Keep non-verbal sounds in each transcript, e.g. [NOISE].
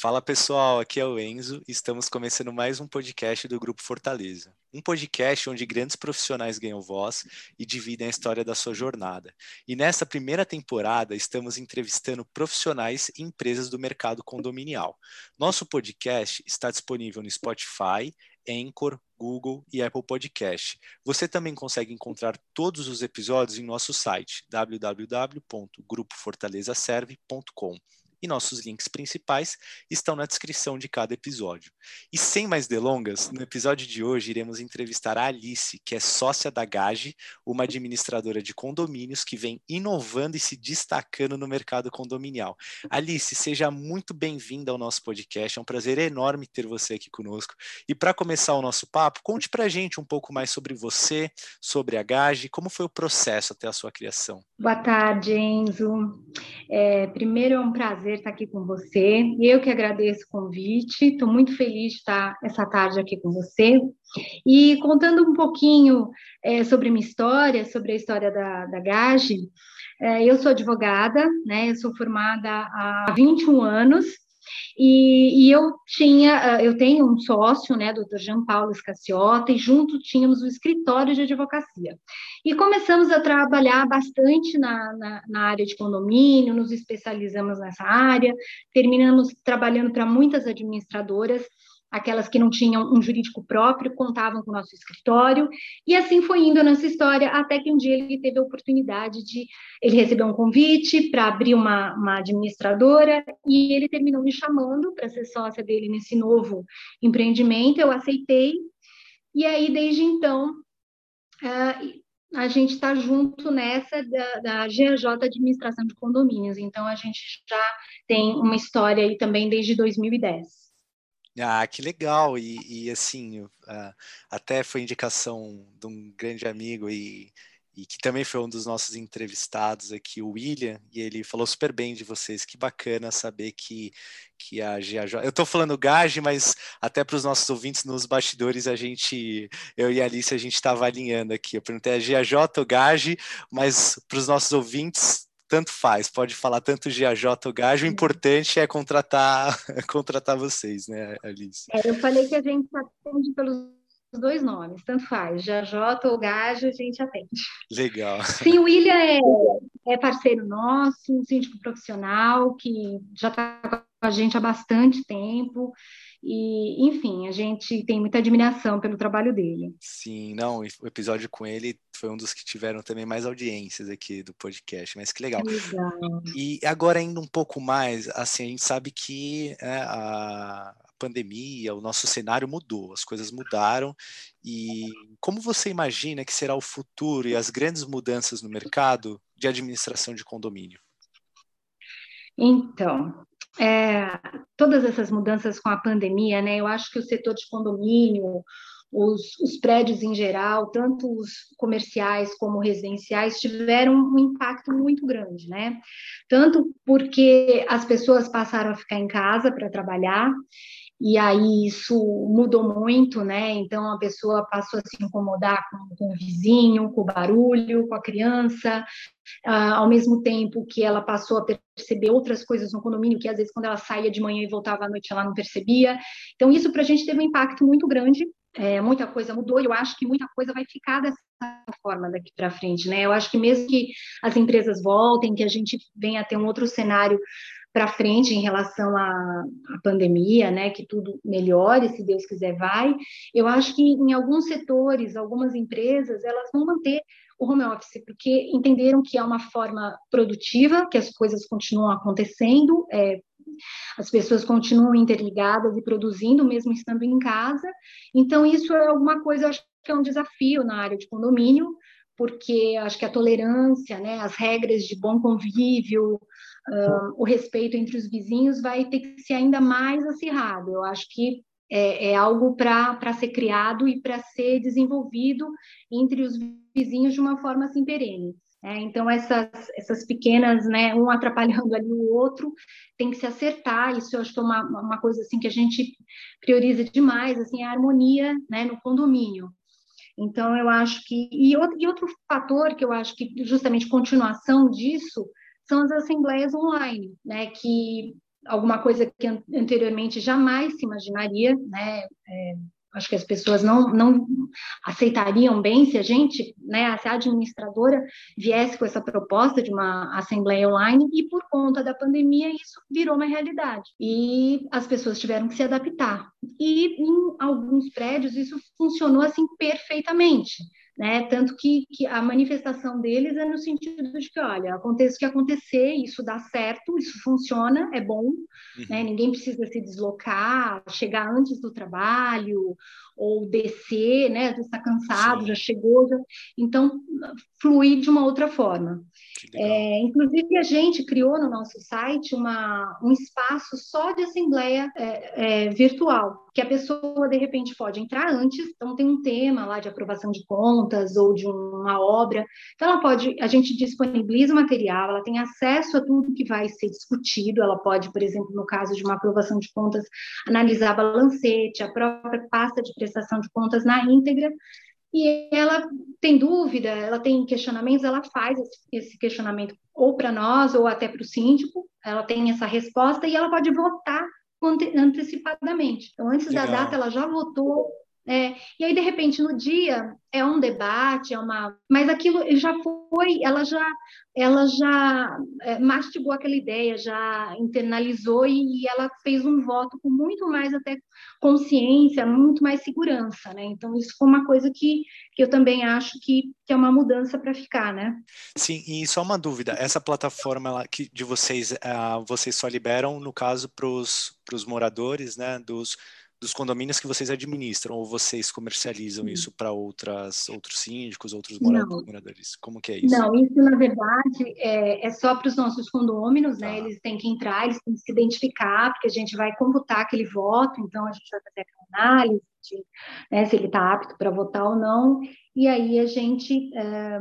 Fala pessoal, aqui é o Enzo e estamos começando mais um podcast do Grupo Fortaleza. Um podcast onde grandes profissionais ganham voz e dividem a história da sua jornada. E nessa primeira temporada estamos entrevistando profissionais e empresas do mercado condominial. Nosso podcast está disponível no Spotify, Anchor, Google e Apple Podcast. Você também consegue encontrar todos os episódios em nosso site www.grupofortalezaserve.com e nossos links principais estão na descrição de cada episódio. E sem mais delongas, no episódio de hoje iremos entrevistar a Alice, que é sócia da Gage, uma administradora de condomínios que vem inovando e se destacando no mercado condominial. Alice, seja muito bem-vinda ao nosso podcast, é um prazer enorme ter você aqui conosco. E para começar o nosso papo, conte para gente um pouco mais sobre você, sobre a Gage, como foi o processo até a sua criação. Boa tarde, Enzo. É, primeiro é um prazer estar aqui com você. Eu que agradeço o convite. Estou muito feliz de estar essa tarde aqui com você. E contando um pouquinho é, sobre minha história, sobre a história da, da Gage. É, eu sou advogada, né? Eu sou formada há 21 anos e, e, eu tinha, ah, eu tenho um sócio, né, doutor Jean Paulo Escaciota, e junto tínhamos o escritório de advocacia. E começamos a trabalhar bastante na, na, na área de condomínio, nos especializamos nessa área, terminamos trabalhando para muitas administradoras, aquelas que não tinham um jurídico próprio contavam com o nosso escritório, e assim foi indo nessa história, até que um dia ele teve a oportunidade de, ele recebeu um convite para abrir uma, uma administradora, e ele terminou me chamando para ser sócia dele nesse novo empreendimento, eu aceitei, e aí, desde então, uh, a gente está junto nessa da, da GAJ Administração de Condomínios, então a gente já tem uma história aí também desde 2010. Ah, que legal! E, e assim, uh, até foi indicação de um grande amigo e, e que também foi um dos nossos entrevistados aqui, o William, e ele falou super bem de vocês. Que bacana saber que, que a GAJ. Eu estou falando GAGE, mas até para os nossos ouvintes nos bastidores, a gente, eu e a Alice, a gente estava alinhando aqui. Eu perguntei a GAJ ou GAGE, mas para os nossos ouvintes tanto faz, pode falar tanto GAJ ou GAJ, o importante é contratar, [LAUGHS] contratar vocês, né, Alice? É, eu falei que a gente atende pelos dois nomes, tanto faz, GAJ ou GAJ, a gente atende. Legal. Sim, o William é, é parceiro nosso, um síndico profissional que já está com a gente há bastante tempo, e, enfim, a gente tem muita admiração pelo trabalho dele. Sim, não, o episódio com ele foi um dos que tiveram também mais audiências aqui do podcast, mas que legal. legal. E agora indo um pouco mais, assim, a gente sabe que é, a pandemia, o nosso cenário mudou, as coisas mudaram e como você imagina que será o futuro e as grandes mudanças no mercado de administração de condomínio? Então, é, todas essas mudanças com a pandemia, né? Eu acho que o setor de condomínio, os, os, prédios em geral, tanto os comerciais como residenciais, tiveram um impacto muito grande, né? Tanto porque as pessoas passaram a ficar em casa para trabalhar, e aí isso mudou muito, né? Então a pessoa passou a se incomodar com, com o vizinho, com o barulho, com a criança, ah, ao mesmo tempo que ela passou a perceber outras coisas no condomínio, que às vezes quando ela saía de manhã e voltava à noite ela não percebia. Então isso para a gente teve um impacto muito grande. É, muita coisa mudou e eu acho que muita coisa vai ficar dessa forma daqui para frente, né? Eu acho que mesmo que as empresas voltem, que a gente venha a ter um outro cenário para frente em relação à, pandemia, né, que tudo melhore, se Deus quiser vai. Eu acho que em alguns setores, algumas empresas, elas vão manter o home office, porque entenderam que é uma forma produtiva, que as coisas continuam acontecendo, é, as pessoas continuam interligadas e produzindo, mesmo estando em casa. Então, isso é alguma coisa, eu acho que é um desafio na área de condomínio, porque acho que a tolerância, né, as regras de bom convívio, uh, o respeito entre os vizinhos vai ter que ser ainda mais acirrado. Eu acho que é, é algo para ser criado e para ser desenvolvido entre os vizinhos de uma forma assim perene. É, então, essas, essas pequenas, né, um atrapalhando ali o outro, tem que se acertar. Isso eu acho que é uma, uma coisa assim que a gente prioriza demais, assim, a harmonia né, no condomínio. Então, eu acho que. E outro, e outro fator que eu acho que, justamente, continuação disso, são as assembleias online, né, que alguma coisa que anteriormente jamais se imaginaria, né? É, acho que as pessoas não, não aceitariam bem se a gente, né, se a administradora viesse com essa proposta de uma assembleia online e por conta da pandemia isso virou uma realidade e as pessoas tiveram que se adaptar e em alguns prédios isso funcionou assim perfeitamente né? Tanto que, que, a manifestação deles é no sentido de que, olha, aconteça o que acontecer, isso dá certo, isso funciona, é bom, uhum. né? Ninguém precisa se deslocar, chegar antes do trabalho ou descer, né? Vezes está cansado, Sim. já chegou, já... então fluir de uma outra forma. É, inclusive, a gente criou no nosso site uma, um espaço só de assembleia é, é, virtual, que a pessoa, de repente, pode entrar antes, então tem um tema lá de aprovação de contas ou de uma obra, então ela pode, a gente disponibiliza o material, ela tem acesso a tudo que vai ser discutido, ela pode, por exemplo, no caso de uma aprovação de contas, analisar balancete, a própria pasta de prestação de contas na íntegra, e ela tem dúvida, ela tem questionamentos, ela faz esse questionamento ou para nós ou até para o síndico, ela tem essa resposta e ela pode votar antecipadamente. Então, antes Legal. da data, ela já votou é, e aí, de repente, no dia é um debate, é uma. Mas aquilo já foi, ela já, ela já é, mastigou aquela ideia, já internalizou e, e, ela fez um voto com muito mais até consciência, muito mais segurança, né? Então, isso foi uma coisa que, que eu também acho que, que é uma mudança para ficar, né? Sim, e só uma dúvida: essa plataforma ela, que, de vocês, uh, vocês só liberam, no caso, para os moradores, né? Dos dos condomínios que vocês administram ou vocês comercializam isso para outras outros síndicos, outros moradores? Como que é isso? Não, isso na verdade é, é só para os nossos condôminos, né? né? Eles têm que entrar, eles têm que se identificar, porque a gente vai computar aquele voto, então a gente vai fazer aquela análise de, né, se ele está apto para votar ou não, e aí a gente é,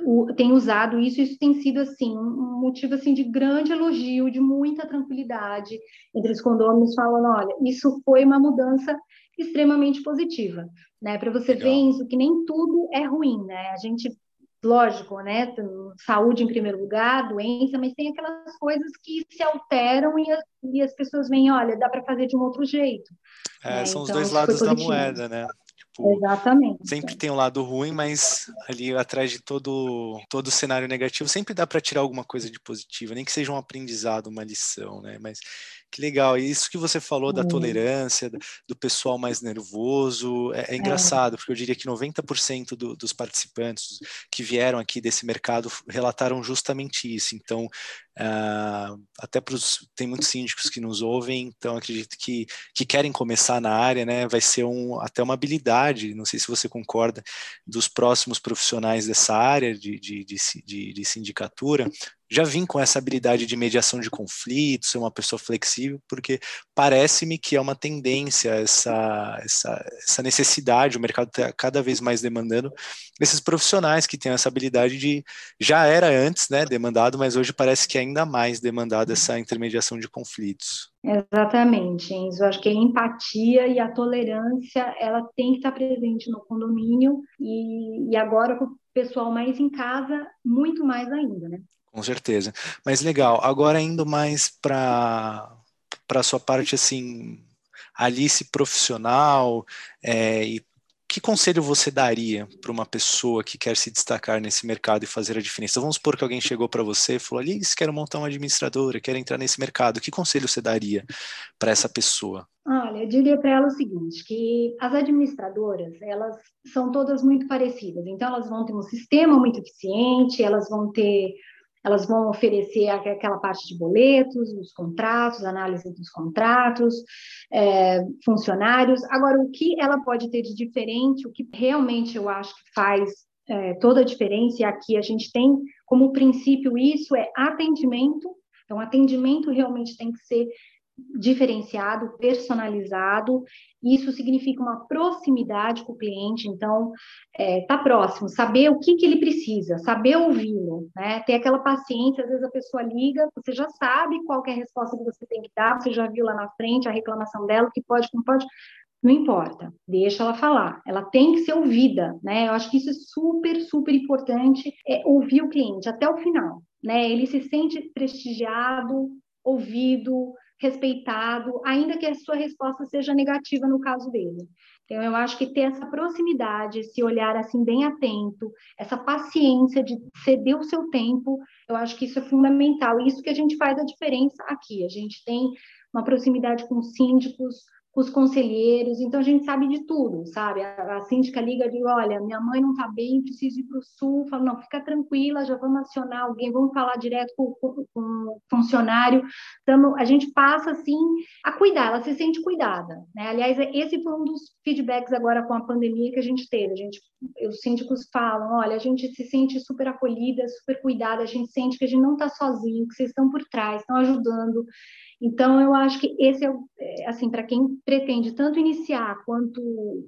o, tem usado isso, isso tem sido assim um motivo assim de grande elogio, de muita tranquilidade entre os condôminos falando, olha, isso foi uma mudança extremamente positiva, né? Para você Legal. ver isso que nem tudo é ruim, né? A gente lógico, né? Saúde em primeiro lugar, doença, mas tem aquelas coisas que se alteram e as, e as pessoas veem, olha, dá para fazer de um outro jeito. É, né? São então, os dois lados da moeda, né? Tipo, Exatamente. Sempre tem um lado ruim, mas ali atrás de todo todo cenário negativo sempre dá para tirar alguma coisa de positiva, nem que seja um aprendizado, uma lição, né? Mas que legal. E isso que você falou da tolerância, do pessoal mais nervoso, é, é, é. engraçado, é. porque eu diria que 90% do, dos participantes que vieram aqui desse mercado relataram justamente isso. Então, uh, até pros, tem muitos síndicos que nos ouvem, então acredito que, que querem começar na área, né? Vai ser um, até uma habilidade, não sei se você concorda, dos próximos profissionais dessa área de, de, de, de, de sindicatura, já vim com essa habilidade de mediação de conflitos, ser uma pessoa flexível, porque parece-me que é uma tendência essa, essa, essa necessidade, o mercado está cada vez mais demandando esses profissionais que têm essa habilidade de, já era antes, né, demandado, mas hoje parece que é ainda mais demandado essa intermediação de conflitos. Exatamente, Enzo. Acho que a empatia e a tolerância, ela tem que estar presente no condomínio e, e agora com o pessoal mais em casa, muito mais ainda, né? Com certeza. Mas legal, agora indo mais para a sua parte assim, Alice profissional, é, e que conselho você daria para uma pessoa que quer se destacar nesse mercado e fazer a diferença? Vamos supor que alguém chegou para você e falou: Alice, quero montar uma administradora, quero entrar nesse mercado. Que conselho você daria para essa pessoa? Olha, eu diria para ela o seguinte, que as administradoras, elas são todas muito parecidas. Então, elas vão ter um sistema muito eficiente, elas vão ter elas vão oferecer aquela parte de boletos, os contratos, análise dos contratos, é, funcionários. Agora, o que ela pode ter de diferente, o que realmente eu acho que faz é, toda a diferença, e aqui a gente tem como princípio isso, é atendimento. Então, atendimento realmente tem que ser diferenciado, personalizado. Isso significa uma proximidade com o cliente. Então, é, tá próximo, saber o que, que ele precisa, saber ouvi-lo, né? Ter aquela paciência. Às vezes a pessoa liga, você já sabe qual é a resposta que você tem que dar, você já viu lá na frente a reclamação dela, que pode, que não pode. Não importa, deixa ela falar. Ela tem que ser ouvida, né? Eu acho que isso é super, super importante, é ouvir o cliente até o final, né? Ele se sente prestigiado, ouvido, respeitado, ainda que a sua resposta seja negativa no caso dele. Então, eu acho que ter essa proximidade, esse olhar assim bem atento, essa paciência de ceder o seu tempo, eu acho que isso é fundamental. Isso que a gente faz a diferença aqui. A gente tem uma proximidade com síndicos, com os conselheiros, então a gente sabe de tudo, sabe? A, a síndica liga e diz, olha, minha mãe não está bem, preciso ir para o sul, fala, não, fica tranquila, já vamos acionar alguém, vamos falar direto com, com, com o funcionário, então a gente passa, assim, a cuidar, ela se sente cuidada, né? Aliás, esse foi um dos feedbacks agora com a pandemia que a gente teve, a gente, os síndicos falam, olha, a gente se sente super acolhida, super cuidada, a gente sente que a gente não está sozinho, que vocês estão por trás, estão ajudando, então, eu acho que esse é, é assim, para quem pretende tanto iniciar quanto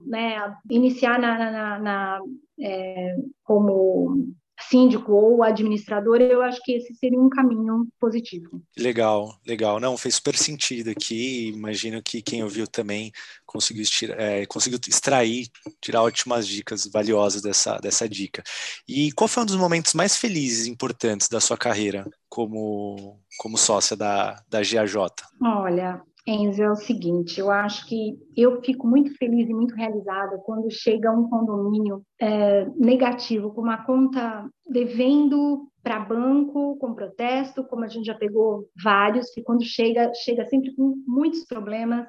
né, iniciar na, na, na é, como síndico ou administrador, eu acho que esse seria um caminho positivo. Legal, legal. Não, fez super sentido aqui. Imagino que quem ouviu também conseguiu, é, conseguiu extrair, tirar ótimas dicas valiosas dessa, dessa dica. E qual foi um dos momentos mais felizes e importantes da sua carreira como, como sócia da, da GAJ? Olha, Enzo, é o seguinte, eu acho que eu fico muito feliz e muito realizada quando chega um condomínio é, negativo, com uma conta devendo para banco, com protesto, como a gente já pegou vários, que quando chega, chega sempre com muitos problemas,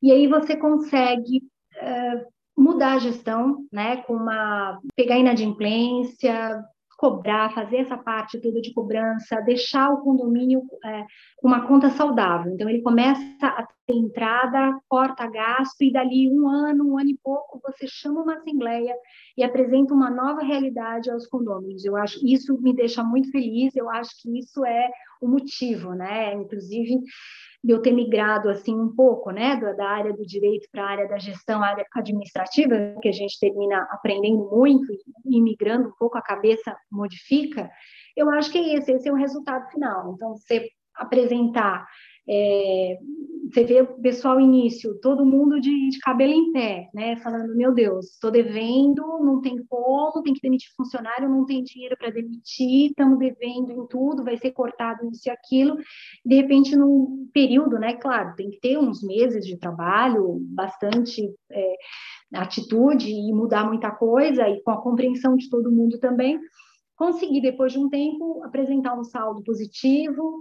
e aí você consegue é, mudar a gestão, né, com uma pegar inadimplência, cobrar, fazer essa parte toda de cobrança, deixar o condomínio é, com uma conta saudável. Então, ele começa a ter entrada, corta gasto, e dali um ano, um ano e pouco, você chama uma assembleia e apresenta uma nova realidade aos condôminos. Eu acho isso me deixa muito feliz, eu acho que isso é o motivo, né? Inclusive, de eu ter migrado assim um pouco, né, da área do direito para a área da gestão, área administrativa, que a gente termina aprendendo muito e migrando um pouco a cabeça modifica. Eu acho que é esse, esse é o resultado final. Então, você apresentar é, você vê o pessoal início, todo mundo de, de, cabelo em pé, né? Falando, meu Deus, estou devendo, não tem como, tem que demitir funcionário, não tem dinheiro para demitir, estamos devendo em tudo, vai ser cortado isso e aquilo. De repente, num período, né? Claro, tem que ter uns meses de trabalho, bastante é, atitude e mudar muita coisa, e com a compreensão de todo mundo também, conseguir, depois de um tempo, apresentar um saldo positivo,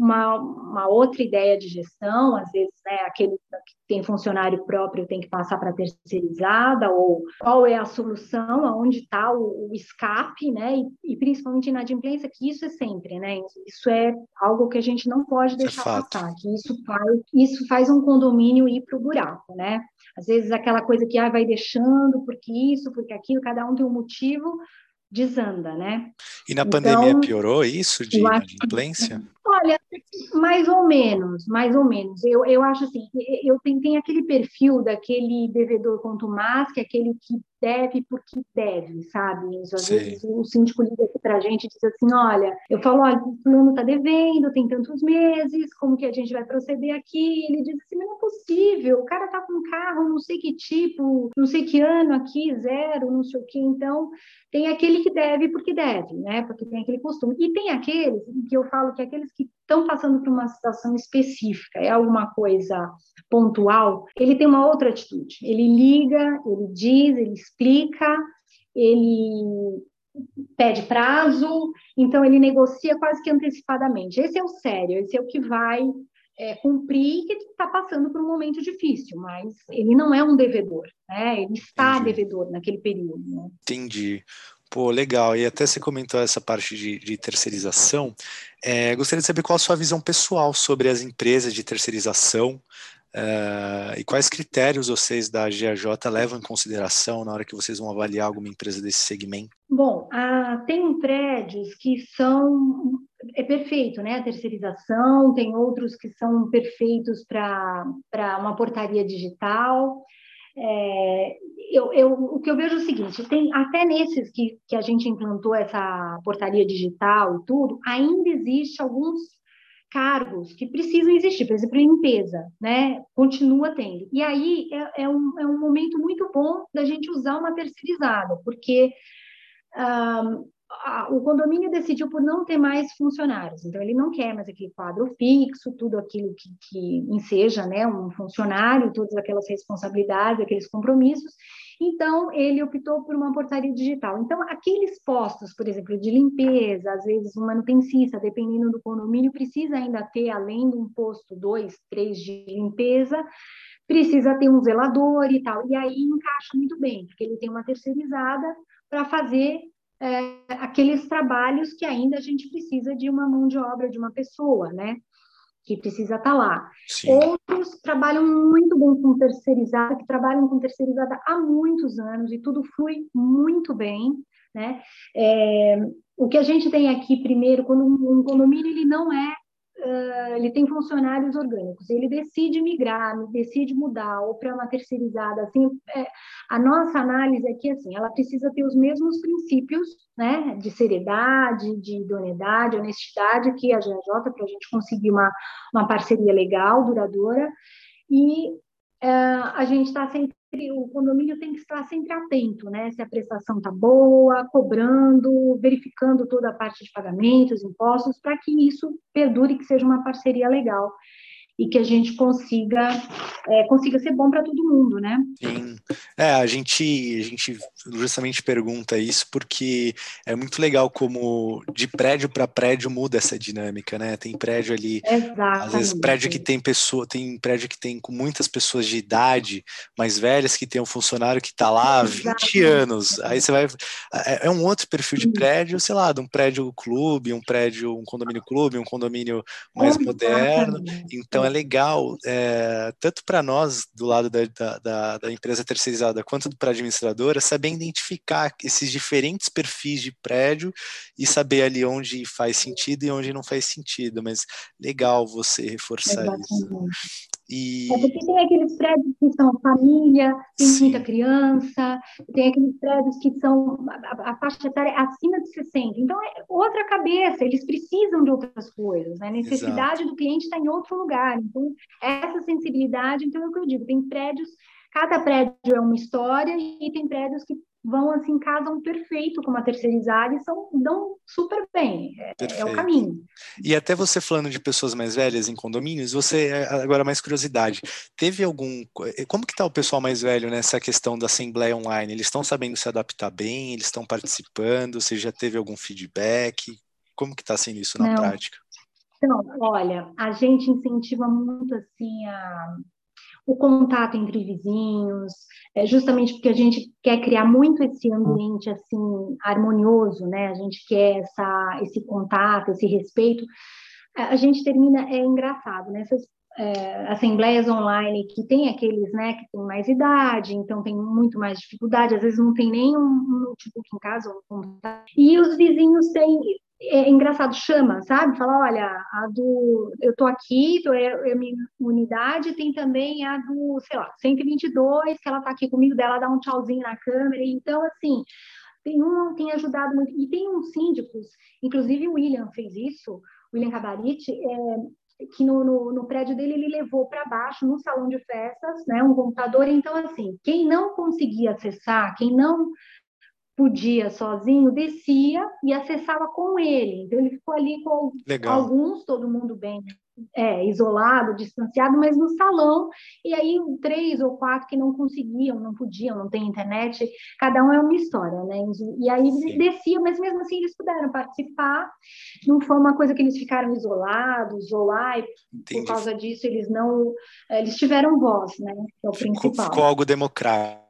uma, uma, outra ideia de gestão, às vezes, né, aquele que tem funcionário próprio tem que passar para terceirizada, ou qual é a solução, aonde está o, o, escape, né, e, e principalmente inadimplência, que isso é sempre, né, isso é algo que a gente não pode é deixar é passar, que isso faz, isso faz um condomínio ir para o buraco, né, às vezes aquela coisa que ah, vai deixando, porque isso, porque aquilo, cada um tem um motivo, desanda, né? E na então, pandemia piorou isso de inadimplência? Mais ou menos, mais ou menos. Eu, eu acho assim, eu tenho, tenho aquele perfil daquele devedor contumaz, que é aquele que deve porque deve, sabe? Às vezes o síndico liga aqui para a gente e diz assim, olha, eu falo, olha, o fulano está devendo, tem tantos meses, como que a gente vai proceder aqui? Ele diz assim, não é possível, o cara está com um carro, não sei que tipo, não sei que ano aqui, zero, não sei o que, então tem aquele que deve porque deve, né? Porque tem aquele costume. E tem aqueles que eu falo que aqueles que estão passando por uma situação específica, é alguma coisa pontual, ele tem uma outra atitude. Ele liga, ele diz, ele explica, ele pede prazo, então ele negocia quase que antecipadamente. Esse é o sério, esse é o que vai é, cumprir que está passando por um momento difícil, mas ele não é um devedor, né? Ele está Entendi. devedor naquele período. Né? Entendi. Pô, legal. E até você comentou essa parte de, de terceirização. É, gostaria de saber qual a sua visão pessoal sobre as empresas de terceirização uh, e quais critérios vocês da GAJ levam em consideração na hora que vocês vão avaliar alguma empresa desse segmento? Bom, tem prédios que são é perfeito, né? A terceirização, tem outros que são perfeitos para uma portaria digital. É, eu, eu, o que eu vejo é o seguinte: tem até nesses que, que a gente implantou essa portaria digital e tudo, ainda existe alguns cargos que precisam existir, por exemplo, limpeza, né? Continua tendo. E aí é, é, um, é um momento muito bom da gente usar uma terceirizada, porque um, o condomínio decidiu por não ter mais funcionários, então ele não quer mais aquele quadro fixo, tudo aquilo que, que enseja né, um funcionário, todas aquelas responsabilidades, aqueles compromissos, então ele optou por uma portaria digital. Então, aqueles postos, por exemplo, de limpeza, às vezes um manutencista, dependendo do condomínio, precisa ainda ter, além de um posto, dois, três de limpeza, precisa ter um zelador e tal, e aí encaixa muito bem, porque ele tem uma terceirizada para fazer é, aqueles trabalhos que ainda a gente precisa de uma mão de obra de uma pessoa, né? Que precisa estar tá lá. Sim. Outros trabalham muito bem com terceirizada, que trabalham com terceirizada há muitos anos e tudo flui muito bem, né? É, o que a gente tem aqui, primeiro, quando um condomínio ele não é uh, ele tem funcionários orgânicos, ele decide migrar, decide mudar ou para uma terceirizada, assim, é, a nossa análise aqui, assim, ela precisa ter os mesmos princípios, né, de seriedade, de idoneidade, honestidade que a GJ, para a gente conseguir uma, uma parceria legal, duradoura, e uh, a gente está sempre o condomínio tem que estar sempre atento, né? Se a prestação está boa, cobrando, verificando toda a parte de pagamentos, impostos, para que isso perdure, que seja uma parceria legal e que a gente consiga é, consiga ser bom para todo mundo, né? Sim. É, a gente, a gente justamente pergunta isso porque é muito legal como de prédio para prédio muda essa dinâmica, né? Tem prédio ali, Exatamente. às vezes prédio que tem pessoa, tem prédio que tem com muitas pessoas de idade mais velhas que tem um funcionário que está lá há 20 anos. Aí você vai é, é um outro perfil de prédio, sei lá, de um prédio clube, um prédio, um condomínio clube, um condomínio mais Exatamente. moderno. Então é legal, é, tanto para nós, do lado da, da, da, empresa terceirizada, quanto para a administradora, saber identificar esses diferentes perfis de prédio e saber ali onde faz sentido e onde não faz sentido. Mas legal você reforçar Exatamente. isso. E... É porque tem aqueles prédios que são família, tem Sim. muita criança, tem aqueles prédios que são a, a faixa etária acima de 60. Então, é outra cabeça, eles precisam de outras coisas, né? a necessidade Exato. do cliente está em outro lugar. Então, essa sensibilidade, então é o que eu digo, tem prédios, cada prédio é uma história e tem prédios que vão assim, casam perfeito com uma terceirizada e são, dão super bem. É, é, o caminho. E até você falando de pessoas mais velhas em condomínios, você, é, agora mais curiosidade, teve algum. Eh, como que está o pessoal mais velho nessa questão da Assembleia Online? Eles estão sabendo se adaptar bem? Eles estão participando? Você já teve algum feedback? Como que está sendo isso na Não. prática? Então, olha, a gente incentiva muito assim a, o contato entre vizinhos, é justamente porque a gente quer criar muito esse ambiente assim harmonioso, né? A gente quer essa, esse contato, esse respeito. A gente termina é engraçado, né? Essas é, assembleias online que tem aqueles, né, que tem mais idade, então tem muito mais dificuldade, às vezes não tem nem um, notebook em casa, um e os vizinhos têm é engraçado, chama, sabe? Fala, olha, a do, eu tô aqui, tô, é, é minha unidade, tem também a do, sei lá, 122, que ela tá aqui comigo, dela dá um tchauzinho na câmera, então, assim, tem um, tem ajudado muito, e tem uns síndicos, inclusive o William fez isso, William Cabarite, é, que no, no, no, prédio dele ele levou para baixo, no salão de festas, né, um computador, então, assim, quem não conseguia acessar, quem não podia sozinho, descia e acessava com ele. Então, ele ficou ali com Legal. alguns, todo mundo bem é, isolado, distanciado, mas no salão. E aí, três ou quatro que não conseguiam, não podiam, não tem internet, cada um é uma história, né? E aí, Sim. descia, mas mesmo assim, eles puderam participar. Não foi uma coisa que eles ficaram isolados ou lá, e por causa disso, eles não. Eles tiveram voz, né? É o principal. Ficou, ficou algo democrático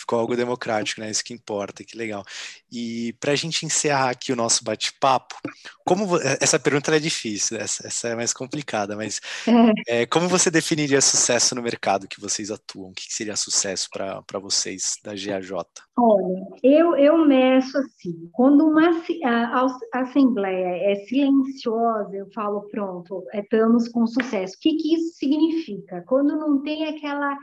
ficou algo democrático, né? Isso que importa, que legal. E para a gente encerrar aqui o nosso bate-papo, como eh, essa pergunta é difícil, essa, essa, é mais complicada, mas é. [LAUGHS] É, como você definiria sucesso no mercado que vocês atuam? O que seria sucesso para vocês da GAJ? Olha, eu, eu meço assim, quando uma a, a assembleia é silenciosa, eu falo, pronto, estamos com sucesso. O que, que isso significa? Quando não tem aquela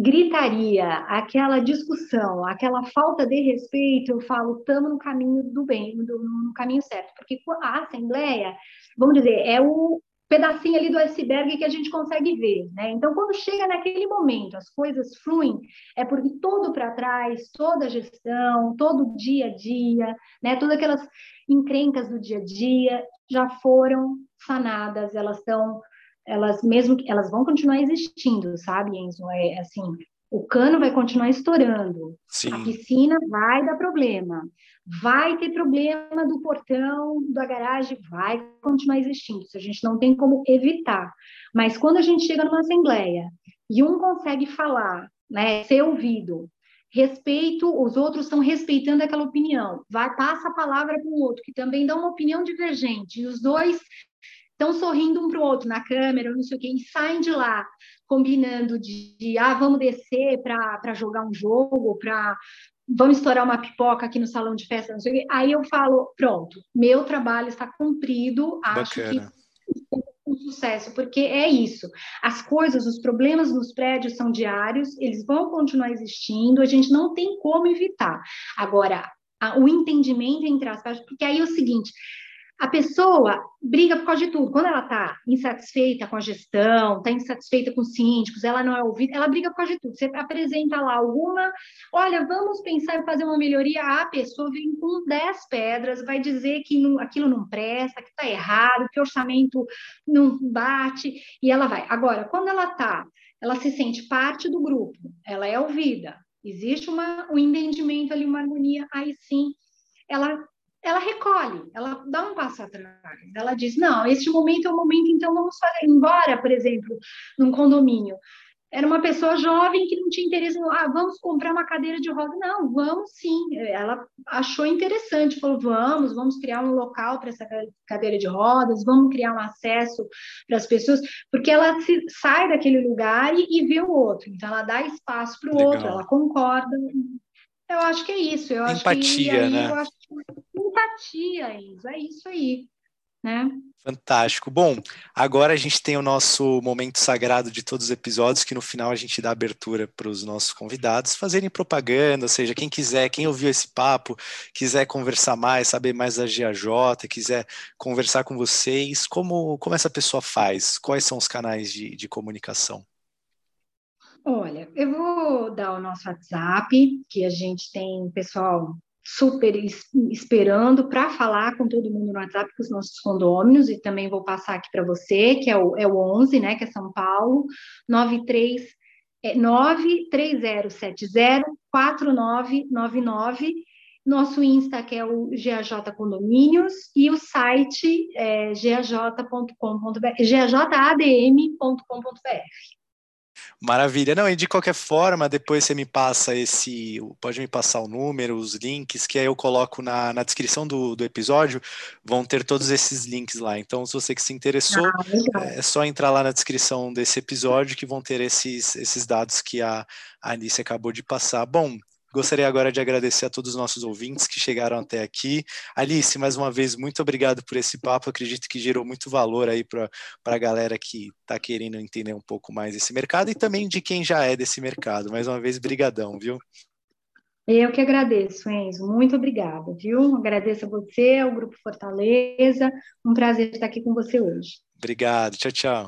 gritaria, aquela discussão, aquela falta de respeito, eu falo, estamos no caminho do bem, do, no caminho certo, porque a Assembleia, vamos dizer, é o, pedacinho ali do iceberg que a gente consegue ver, né? Então, quando chega naquele momento, as coisas fluem, é porque todo para trás, toda a gestão, todo o dia a dia, né? Todas aquelas encrencas do dia a dia já foram sanadas, elas estão, elas mesmo elas vão continuar existindo, sabe, Enzo? É assim, o cano vai continuar estourando, Sim. a piscina vai dar problema, vai ter problema do portão da garagem, vai continuar existindo, isso a gente não tem como evitar. Mas quando a gente chega numa assembleia e um consegue falar, né, ser ouvido, respeito, os outros estão respeitando aquela opinião, vai passa a palavra para o outro que também dá uma opinião divergente, e os dois estão sorrindo um para o outro na câmera, não sei o quê, e saem de lá combinando de, de ah, vamos descer para jogar um jogo, para vamos estourar uma pipoca aqui no salão de festa, não sei o quê. Aí eu falo, pronto, meu trabalho está cumprido, acho Bacana. que um sucesso, porque é isso. As coisas, os problemas nos prédios são diários, eles vão continuar existindo, a gente não tem como evitar. Agora, o entendimento entre as partes, porque aí é o seguinte, a pessoa briga por causa de tudo. Quando ela está insatisfeita com a gestão, está insatisfeita com os síndicos, ela não é ouvida, ela briga por causa de tudo. Você apresenta lá alguma, olha, vamos pensar em fazer uma melhoria. A pessoa vem com 10 pedras, vai dizer que não, aquilo não presta, que está errado, que o orçamento não bate, e ela vai. Agora, quando ela está, ela se sente parte do grupo, ela é ouvida, existe uma, um entendimento ali, uma harmonia, aí sim ela ela recolhe, ela dá um passo atrás. Ela diz: não, este momento é o momento, então vamos fazer. Embora, por exemplo, num condomínio, era uma pessoa jovem que não tinha interesse, ah, vamos comprar uma cadeira de roda. Não, vamos sim. Ela achou interessante, falou: vamos, vamos criar um local para essa cadeira de rodas, vamos criar um acesso para as pessoas, porque ela se, sai daquele lugar e, e, vê o outro. Então, ela dá espaço para o outro, ela concorda. Eu acho que é isso. Eu Empatia, acho que, né? Eu acho que empatia, Isa, é isso aí. Né? Fantástico. Bom, agora a gente tem o nosso momento sagrado de todos os episódios, que no final a gente dá abertura para os nossos convidados fazerem propaganda, ou seja, quem quiser, quem ouviu esse papo, quiser conversar mais, saber mais da GAJ, quiser conversar com vocês, como, como essa pessoa faz? Quais são os canais de, de comunicação? Olha, eu vou dar o nosso WhatsApp, que a gente tem pessoal super esperando para falar com todo mundo no WhatsApp, com os nossos condôminos, e também vou passar aqui para você, que é o, é o 11, né, que é São Paulo, 93, é, 930704999, nosso Insta, que é o GAJ Condomínios, e o site é gaj.com.br, gajadm.com.br. Maravilha. Não, e de qualquer forma, depois você me passa esse. Pode me passar o número, os links, que aí eu coloco na, na descrição do, do episódio, vão ter todos esses links lá. Então, se você que se interessou, ah, é só entrar lá na descrição desse episódio que vão ter esses, esses dados que a, a Anice acabou de passar. Bom, Gostaria agora de agradecer a todos os nossos ouvintes que chegaram até aqui. Alice, mais uma vez, muito obrigado por esse papo. Acredito que gerou muito valor aí para a galera que está querendo entender um pouco mais esse mercado e também de quem já é desse mercado. Mais uma vez, brigadão, viu? Eu que agradeço, Enzo. Muito obrigada, viu? Agradeço a você, ao Grupo Fortaleza. Um prazer estar aqui com você hoje. Obrigado. Tchau, tchau.